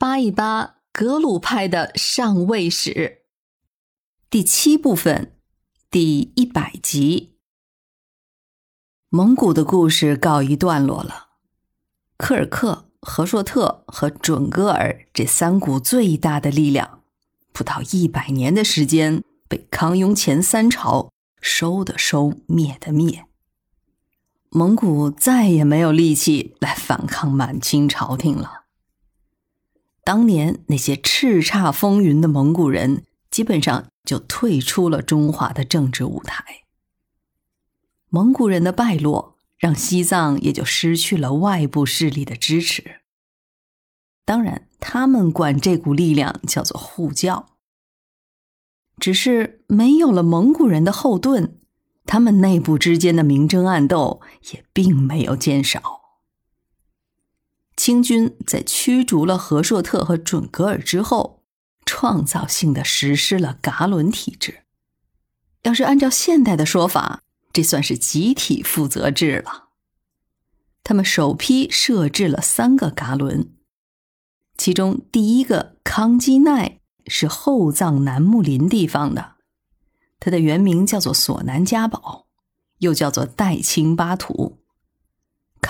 扒一扒格鲁派的上位史，第七部分，第一百集。蒙古的故事告一段落了。科尔克、和硕特和准噶尔这三股最大的力量，不到一百年的时间，被康雍前三朝收的收，灭的灭。蒙古再也没有力气来反抗满清朝廷了。当年那些叱咤风云的蒙古人，基本上就退出了中华的政治舞台。蒙古人的败落，让西藏也就失去了外部势力的支持。当然，他们管这股力量叫做护教。只是没有了蒙古人的后盾，他们内部之间的明争暗斗也并没有减少。清军在驱逐了和硕特和准噶尔之后，创造性的实施了噶伦体制。要是按照现代的说法，这算是集体负责制了。他们首批设置了三个噶伦，其中第一个康基奈是后藏南木林地方的，它的原名叫做索南加宝，又叫做代清巴图。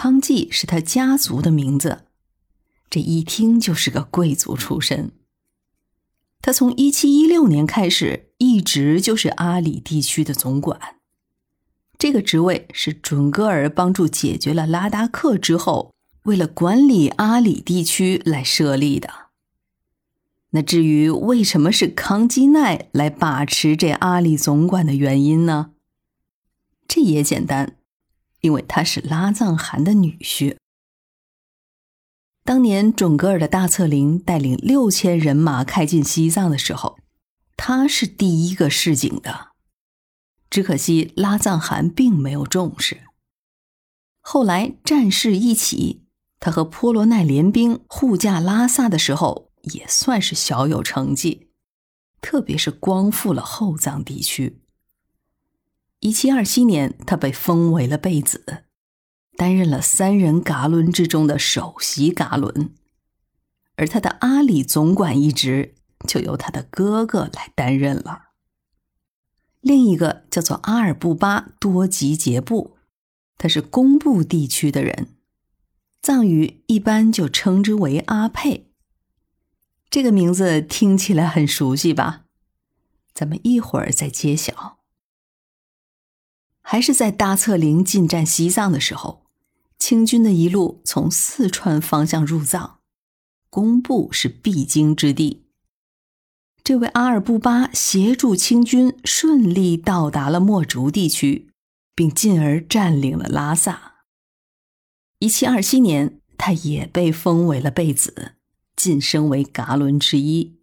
康济是他家族的名字，这一听就是个贵族出身。他从一七一六年开始，一直就是阿里地区的总管。这个职位是准噶尔帮助解决了拉达克之后，为了管理阿里地区来设立的。那至于为什么是康基奈来把持这阿里总管的原因呢？这也简单。因为他是拉藏汗的女婿。当年准噶尔的大策林带领六千人马开进西藏的时候，他是第一个示警的。只可惜拉藏汗并没有重视。后来战事一起，他和波罗奈联兵护驾拉萨的时候，也算是小有成绩，特别是光复了后藏地区。一七二七年，他被封为了贝子，担任了三人噶伦之中的首席噶伦，而他的阿里总管一职就由他的哥哥来担任了。另一个叫做阿尔布巴多吉杰布，他是工部地区的人，藏语一般就称之为阿佩。这个名字听起来很熟悉吧？咱们一会儿再揭晓。还是在大策林进占西藏的时候，清军的一路从四川方向入藏，工部是必经之地。这位阿尔布巴协助清军顺利到达了墨竹地区，并进而占领了拉萨。一七二七年，他也被封为了贝子，晋升为噶伦之一，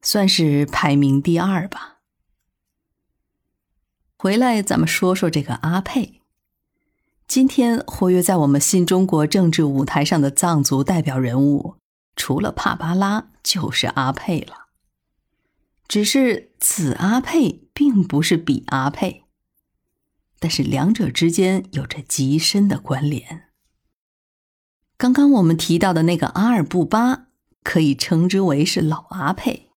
算是排名第二吧。回来，咱们说说这个阿佩。今天活跃在我们新中国政治舞台上的藏族代表人物，除了帕巴拉，就是阿佩了。只是此阿佩并不是彼阿佩，但是两者之间有着极深的关联。刚刚我们提到的那个阿尔布巴，可以称之为是老阿佩，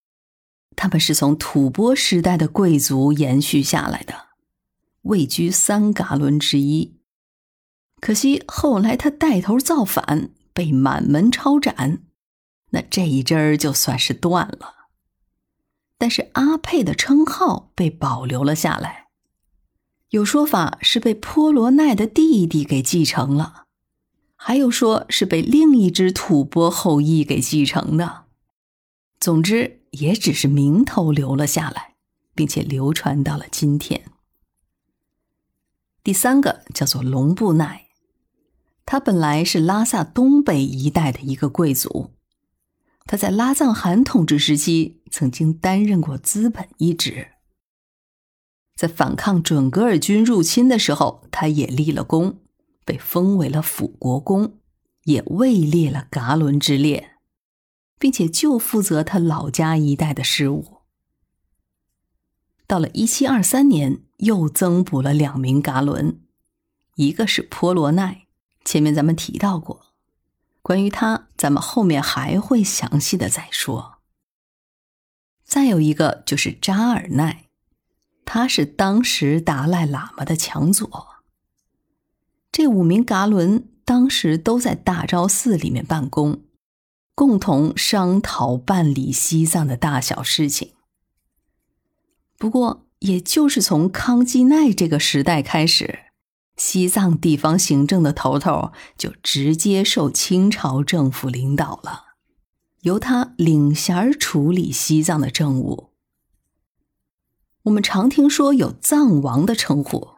他们是从吐蕃时代的贵族延续下来的。位居三嘎伦之一，可惜后来他带头造反，被满门抄斩，那这一支儿就算是断了。但是阿佩的称号被保留了下来，有说法是被波罗奈的弟弟给继承了，还有说是被另一支吐蕃后裔给继承的。总之，也只是名头留了下来，并且流传到了今天。第三个叫做龙布奈，他本来是拉萨东北一带的一个贵族，他在拉藏汗统治时期曾经担任过资本一职，在反抗准噶尔军入侵的时候，他也立了功，被封为了辅国公，也位列了噶伦之列，并且就负责他老家一带的事务。到了一七二三年。又增补了两名噶伦，一个是波罗奈，前面咱们提到过，关于他咱们后面还会详细的再说。再有一个就是扎尔奈，他是当时达赖喇嘛的强左。这五名噶伦当时都在大昭寺里面办公，共同商讨办理西藏的大小事情。不过，也就是从康基奈这个时代开始，西藏地方行政的头头就直接受清朝政府领导了，由他领衔处理西藏的政务。我们常听说有藏王的称呼。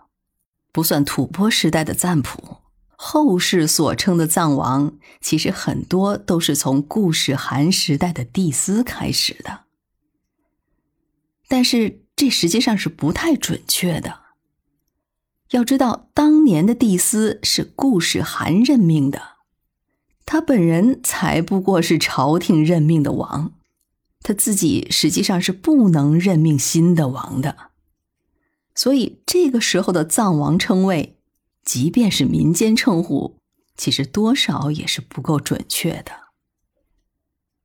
不算吐蕃时代的赞普，后世所称的藏王，其实很多都是从固始汗时代的帝斯开始的。但是这实际上是不太准确的。要知道，当年的帝司是固始汗任命的，他本人才不过是朝廷任命的王，他自己实际上是不能任命新的王的。所以，这个时候的藏王称谓，即便是民间称呼，其实多少也是不够准确的。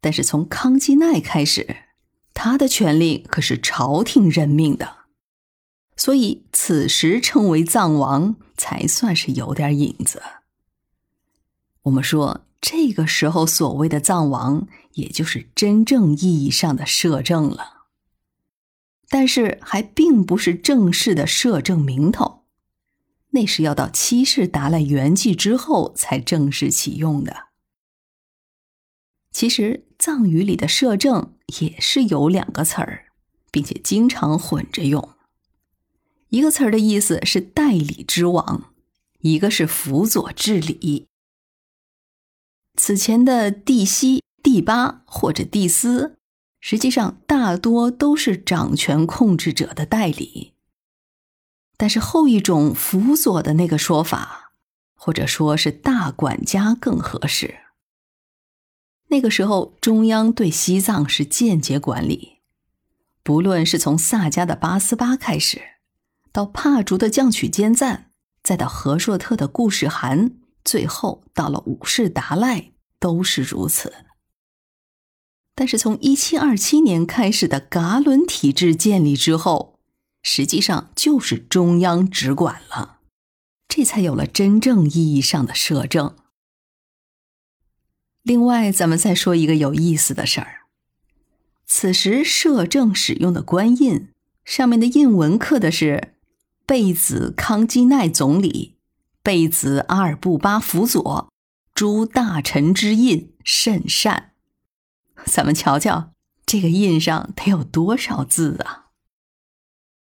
但是从康基奈开始，他的权力可是朝廷任命的，所以此时称为藏王，才算是有点影子。我们说，这个时候所谓的藏王，也就是真正意义上的摄政了。但是还并不是正式的摄政名头，那是要到七世达赖圆寂之后才正式启用的。其实藏语里的摄政也是有两个词儿，并且经常混着用。一个词儿的意思是代理之王，一个是辅佐治理。此前的帝西、帝八或者帝司。实际上，大多都是掌权控制者的代理。但是后一种辅佐的那个说法，或者说是大管家更合适。那个时候，中央对西藏是间接管理，不论是从萨迦的八思巴开始，到帕竹的降曲坚赞，再到和硕特的固始汗，最后到了五世达赖，都是如此。但是从一七二七年开始的噶伦体制建立之后，实际上就是中央直管了，这才有了真正意义上的摄政。另外，咱们再说一个有意思的事儿：此时摄政使用的官印上面的印文刻的是“贝子康基奈总理，贝子阿尔布巴辅佐，诸大臣之印甚善。”咱们瞧瞧，这个印上得有多少字啊！